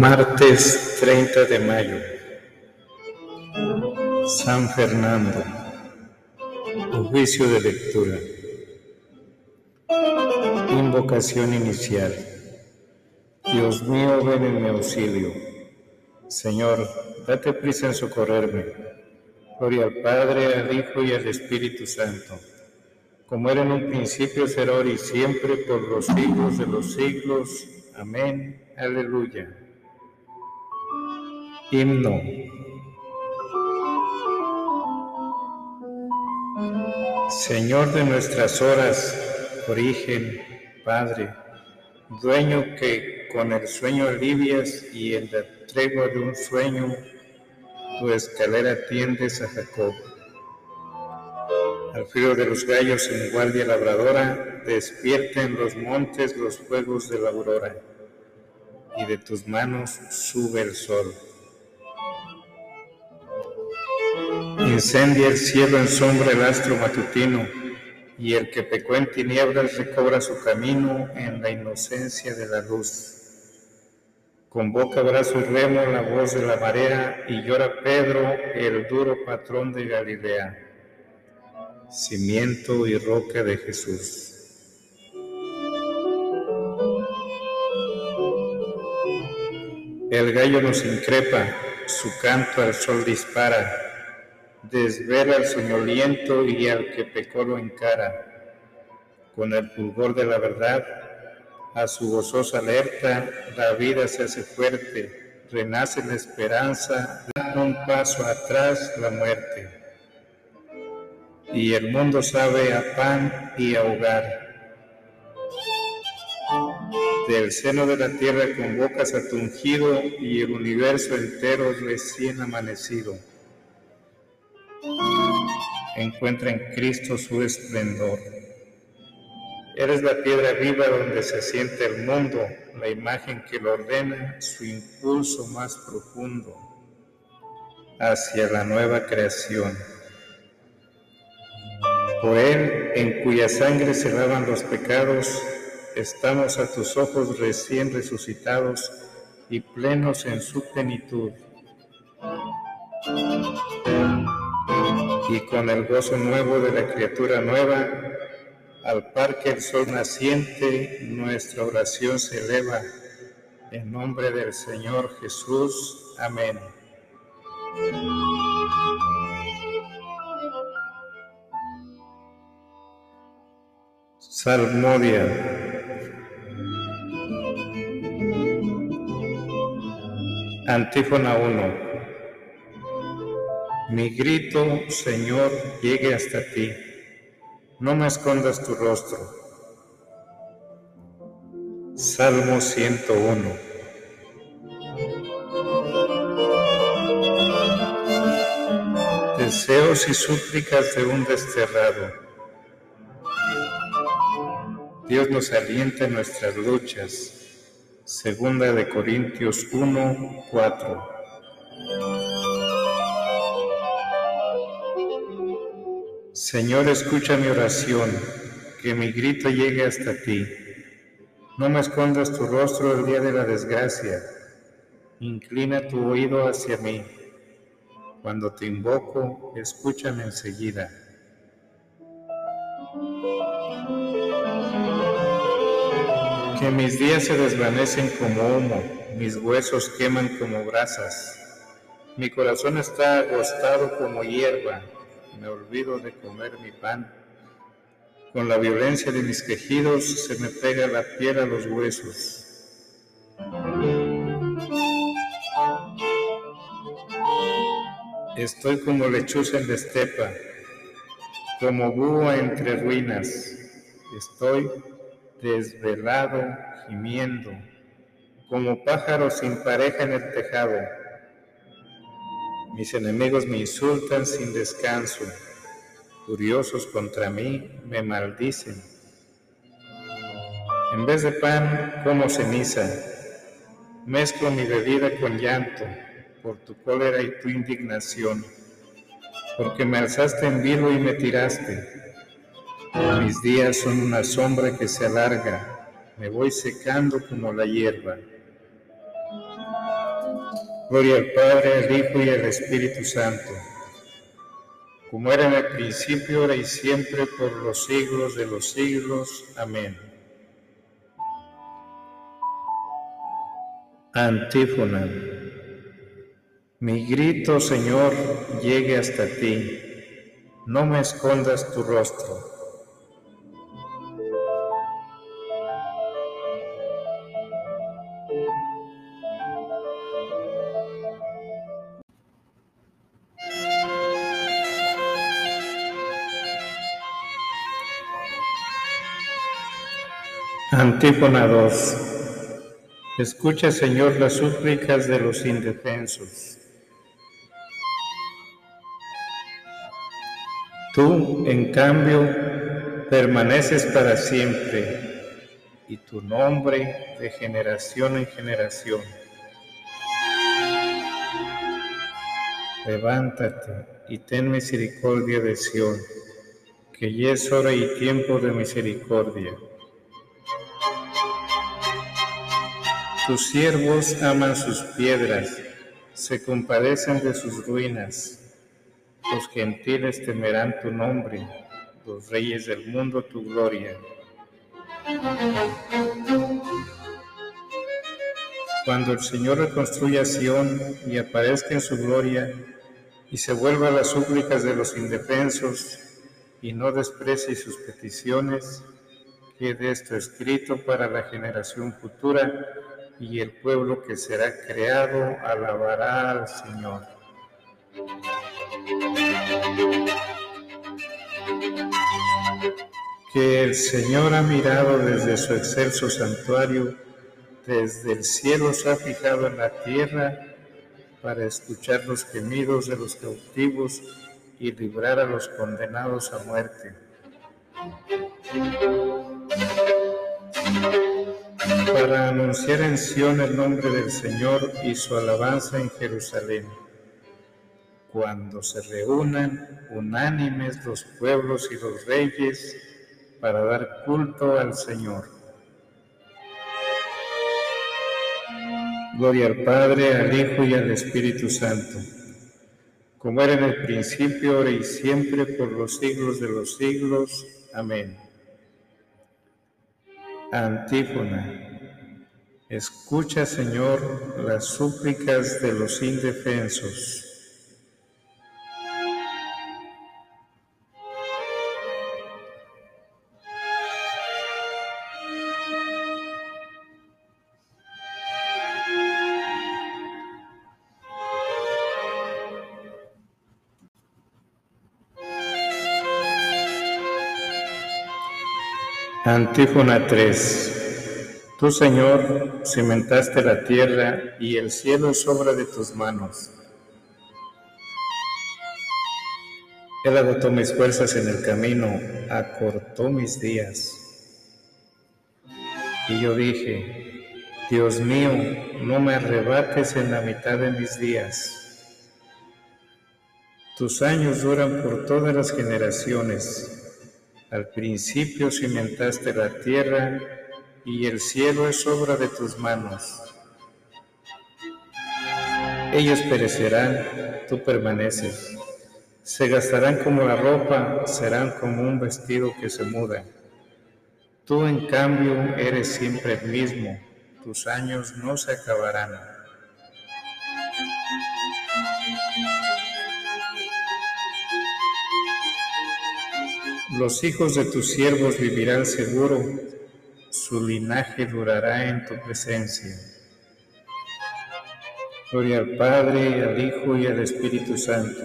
Martes 30 de mayo. San Fernando. Juicio de lectura. Invocación inicial. Dios mío, ven en mi auxilio. Señor, date prisa en socorrerme. Gloria al Padre, al Hijo y al Espíritu Santo, como era en un principio, será ahora y siempre, por los siglos de los siglos. Amén. Aleluya. Himno. Señor de nuestras horas, origen, Padre, dueño que con el sueño alivias y en la tregua de un sueño tu escalera tiendes a Jacob. Al frío de los gallos en guardia labradora, despierta en los montes los fuegos de la aurora, y de tus manos sube el sol. Incendia el cielo en sombra el astro matutino, y el que pecó en tinieblas recobra su camino en la inocencia de la luz. Convoca brazo y remo la voz de la marea, y llora Pedro, el duro patrón de Galilea cimiento y roca de Jesús. El gallo nos increpa, su canto al sol dispara, desvela al soñoliento y al que pecó lo encara. Con el fulgor de la verdad, a su gozosa alerta, la vida se hace fuerte, renace la esperanza, da un paso atrás la muerte y el mundo sabe a pan y a hogar. Del seno de la tierra convocas a tu ungido y el universo entero recién amanecido. Encuentra en Cristo su esplendor. Eres la piedra viva donde se siente el mundo, la imagen que lo ordena, su impulso más profundo hacia la nueva creación. Por Él, en cuya sangre se lavan los pecados, estamos a tus ojos recién resucitados y plenos en su plenitud. Y con el gozo nuevo de la criatura nueva, al par que el sol naciente, nuestra oración se eleva. En nombre del Señor Jesús. Amén. Salmodia. Antífona 1. Mi grito, Señor, llegue hasta ti. No me escondas tu rostro. Salmo 101. Deseos y súplicas de un desterrado Dios nos alienta en nuestras luchas. Segunda de Corintios 1, 4. Señor, escucha mi oración, que mi grito llegue hasta ti. No me escondas tu rostro el día de la desgracia. Inclina tu oído hacia mí. Cuando te invoco, escúchame enseguida. Que mis días se desvanecen como humo, mis huesos queman como brasas. Mi corazón está agostado como hierba, me olvido de comer mi pan. Con la violencia de mis quejidos se me pega la piel a los huesos. Estoy como lechuza en la estepa, como búho entre ruinas. Estoy desvelado, gimiendo, como pájaro sin pareja en el tejado. Mis enemigos me insultan sin descanso, furiosos contra mí me maldicen. En vez de pan, como ceniza, mezclo mi bebida con llanto por tu cólera y tu indignación, porque me alzaste en vilo y me tiraste. Mis días son una sombra que se alarga, me voy secando como la hierba. Gloria al Padre, al Hijo y al Espíritu Santo, como era en el principio, ahora y siempre, por los siglos de los siglos. Amén. Antífona. Mi grito, Señor, llegue hasta ti. No me escondas tu rostro. Antífona 2. Escucha, Señor, las súplicas de los indefensos. Tú, en cambio, permaneces para siempre y tu nombre de generación en generación. Levántate y ten misericordia de Sión, que ya es hora y tiempo de misericordia. Tus siervos aman sus piedras, se compadecen de sus ruinas. Los gentiles temerán tu nombre, los reyes del mundo tu gloria. Cuando el Señor reconstruya Sión y aparezca en su gloria, y se vuelva a las súplicas de los indefensos, y no desprecie sus peticiones, quede esto escrito para la generación futura y el pueblo que será creado alabará al Señor. Que el Señor ha mirado desde su excelso santuario, desde el cielo se ha fijado en la tierra para escuchar los gemidos de los cautivos y librar a los condenados a muerte para anunciar en Sion el nombre del Señor y su alabanza en Jerusalén. Cuando se reúnan unánimes los pueblos y los reyes para dar culto al Señor. Gloria al Padre, al Hijo y al Espíritu Santo, como era en el principio, ahora y siempre, por los siglos de los siglos. Amén. Antífona. Escucha, Señor, las súplicas de los indefensos. Antífona 3 Tú, Señor, cimentaste la tierra y el cielo es obra de tus manos. Él agotó mis fuerzas en el camino, acortó mis días. Y yo dije, Dios mío, no me arrebates en la mitad de mis días. Tus años duran por todas las generaciones. Al principio cimentaste la tierra y el cielo es obra de tus manos. Ellos perecerán, tú permaneces. Se gastarán como la ropa, serán como un vestido que se muda. Tú en cambio eres siempre el mismo, tus años no se acabarán. Los hijos de tus siervos vivirán seguro su linaje durará en tu presencia. Gloria al Padre, al Hijo y al Espíritu Santo,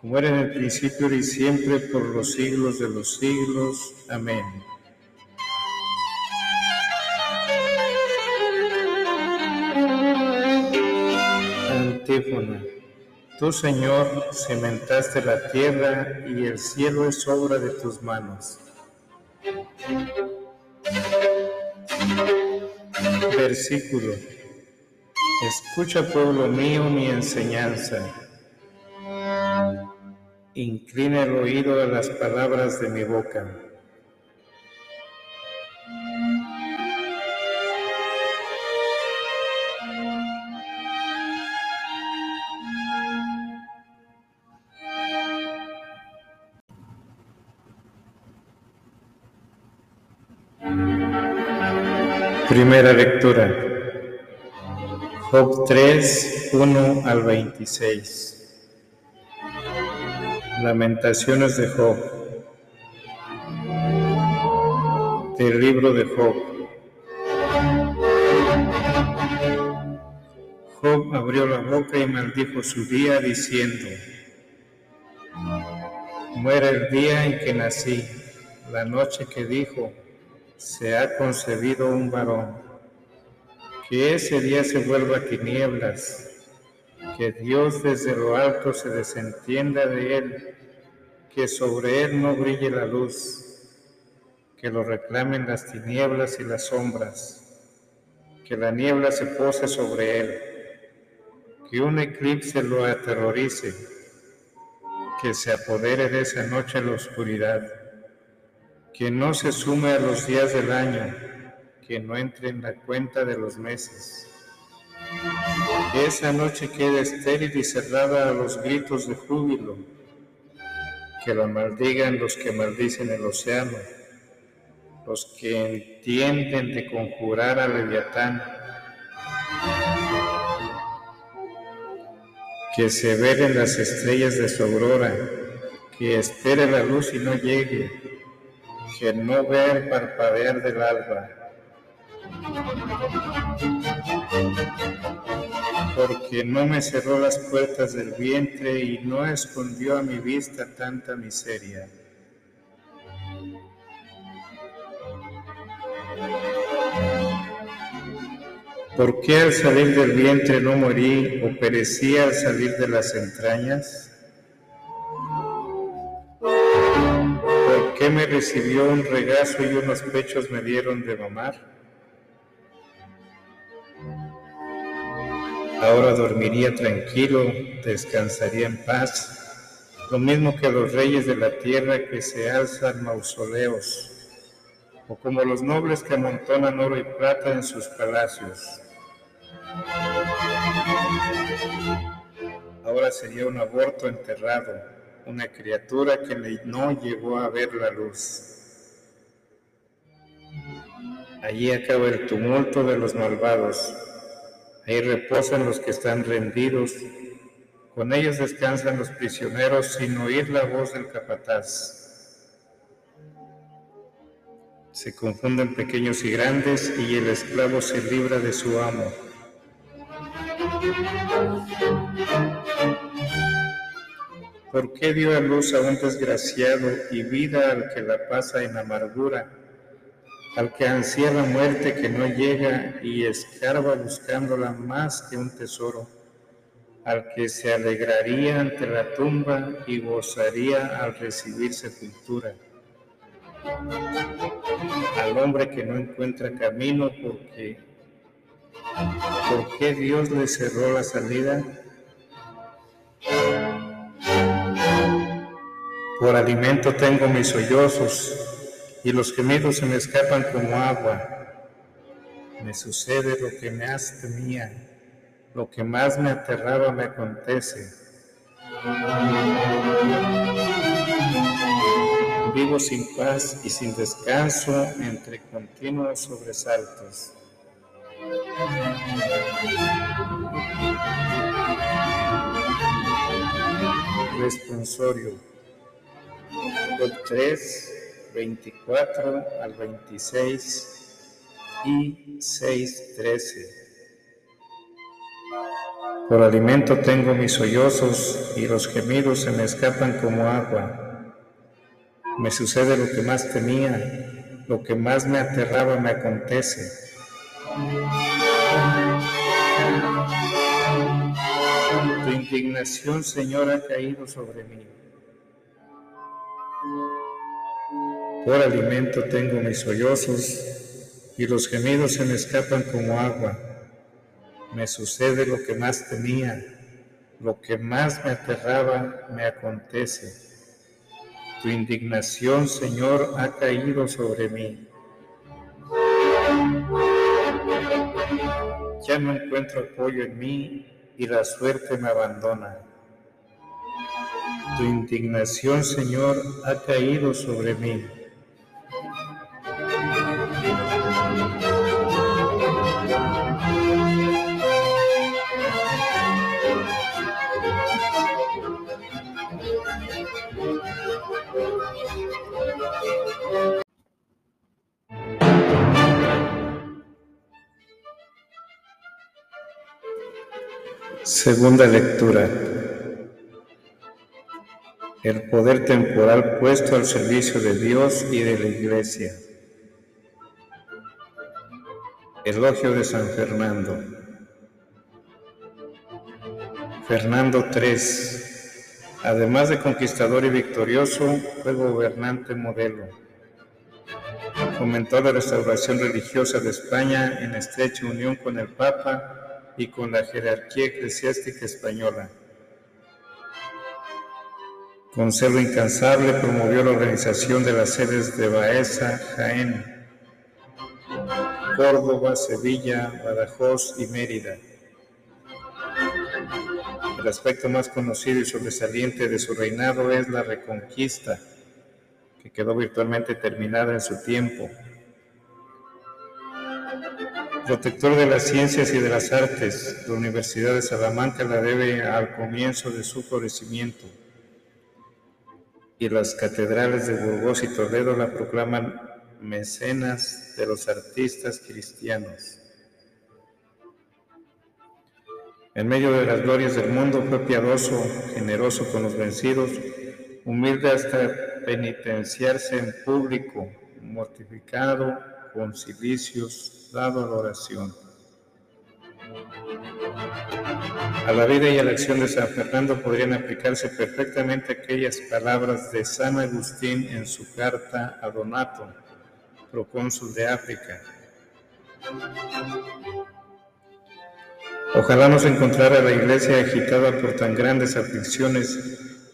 como era en el principio y siempre, por los siglos de los siglos. Amén. Antífona. Tú, Señor, cimentaste la tierra y el cielo es obra de tus manos. Versículo. Escucha, pueblo mío, mi enseñanza. Inclina el oído a las palabras de mi boca. Primera lectura. Job 3, 1 al 26. Lamentaciones de Job. Del libro de Job. Job abrió la boca y maldijo su día diciendo, Muera el día en que nací, la noche que dijo, se ha concebido un varón. Que ese día se vuelva tinieblas, que Dios desde lo alto se desentienda de él, que sobre él no brille la luz, que lo reclamen las tinieblas y las sombras, que la niebla se pose sobre él, que un eclipse lo aterrorice, que se apodere de esa noche la oscuridad que no se sume a los días del año, que no entre en la cuenta de los meses. Esa noche quede estéril y cerrada a los gritos de júbilo, que la maldigan los que maldicen el océano, los que entienden de conjurar a Leviatán, que se velen las estrellas de su aurora, que espere la luz y no llegue, que no el parpadear del alba. Porque no me cerró las puertas del vientre y no escondió a mi vista tanta miseria. ¿Por qué al salir del vientre no morí o perecí al salir de las entrañas? Qué me recibió un regazo y unos pechos me dieron de mamar? Ahora dormiría tranquilo, descansaría en paz, lo mismo que los reyes de la tierra que se alzan mausoleos, o como los nobles que amontonan oro y plata en sus palacios. Ahora sería un aborto enterrado, una criatura que no llegó a ver la luz. Allí acaba el tumulto de los malvados. Ahí reposan los que están rendidos. Con ellos descansan los prisioneros sin oír la voz del capataz. Se confunden pequeños y grandes y el esclavo se libra de su amo. ¿Por qué dio a luz a un desgraciado y vida al que la pasa en amargura? Al que ansía la muerte que no llega y escarba buscándola más que un tesoro. Al que se alegraría ante la tumba y gozaría al recibir sepultura. Al hombre que no encuentra camino porque ¿por qué Dios le cerró la salida? Por alimento tengo mis sollozos y los gemidos se me escapan como agua. Me sucede lo que hace temía, lo que más me aterraba me acontece. Vivo sin paz y sin descanso entre continuos sobresaltos. Responsorio 3, 24 al 26 y 6, 13. Por alimento tengo mis sollozos y los gemidos se me escapan como agua. Me sucede lo que más temía, lo que más me aterraba me acontece. Tu indignación, Señor, ha caído sobre mí. Por alimento tengo mis sollozos y los gemidos se me escapan como agua. Me sucede lo que más temía, lo que más me aterraba me acontece. Tu indignación, Señor, ha caído sobre mí. Ya no encuentro apoyo en mí y la suerte me abandona. Tu indignación, Señor, ha caído sobre mí. Segunda lectura. El poder temporal puesto al servicio de Dios y de la Iglesia. Elogio de San Fernando. Fernando III, además de conquistador y victorioso, fue gobernante modelo. Fomentó la restauración religiosa de España en estrecha unión con el Papa y con la jerarquía eclesiástica española. Con celo incansable promovió la organización de las sedes de Baeza, Jaén, Córdoba, Sevilla, Badajoz y Mérida. El aspecto más conocido y sobresaliente de su reinado es la reconquista, que quedó virtualmente terminada en su tiempo. Protector de las ciencias y de las artes, la Universidad de Salamanca la debe al comienzo de su florecimiento y las catedrales de Burgos y Toledo la proclaman mecenas de los artistas cristianos. En medio de las glorias del mundo fue piadoso, generoso con los vencidos, humilde hasta penitenciarse en público, mortificado con cilicios, dado a la oración. A la vida y a la acción de San Fernando podrían aplicarse perfectamente aquellas palabras de San Agustín en su carta a Donato, procónsul de África. Ojalá nos encontrara la iglesia agitada por tan grandes aflicciones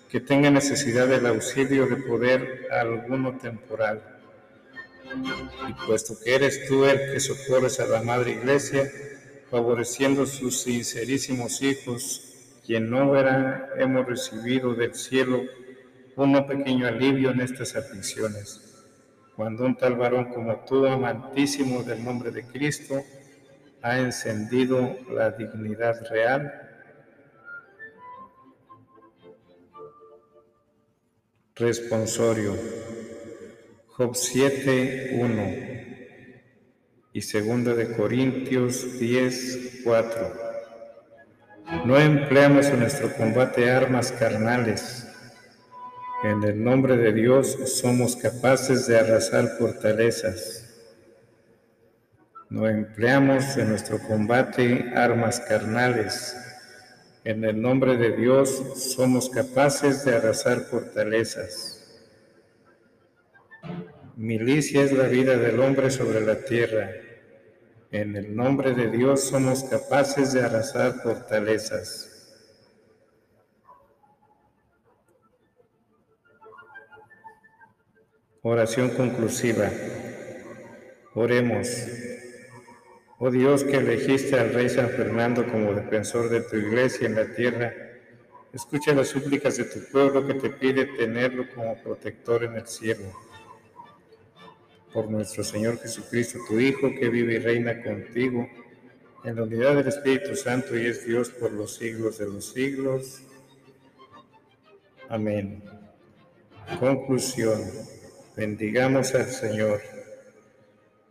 que tenga necesidad del auxilio de poder alguno temporal. Y puesto que eres tú el que socorres a la Madre Iglesia, favoreciendo sus sincerísimos hijos, quien no verá, hemos recibido del cielo un pequeño alivio en estas aflicciones cuando un tal varón como tú, amantísimo del nombre de Cristo, ha encendido la dignidad real. Responsorio. Job 7, 1 y 2 de Corintios 10, 4. No empleamos en nuestro combate armas carnales en el nombre de Dios somos capaces de arrasar fortalezas. No empleamos en nuestro combate armas carnales. En el nombre de Dios somos capaces de arrasar fortalezas. Milicia es la vida del hombre sobre la tierra. En el nombre de Dios somos capaces de arrasar fortalezas. Oración conclusiva. Oremos. Oh Dios que elegiste al rey San Fernando como defensor de tu iglesia en la tierra, escucha las súplicas de tu pueblo que te pide tenerlo como protector en el cielo. Por nuestro Señor Jesucristo, tu Hijo, que vive y reina contigo, en la unidad del Espíritu Santo y es Dios por los siglos de los siglos. Amén. Conclusión. Bendigamos al Señor.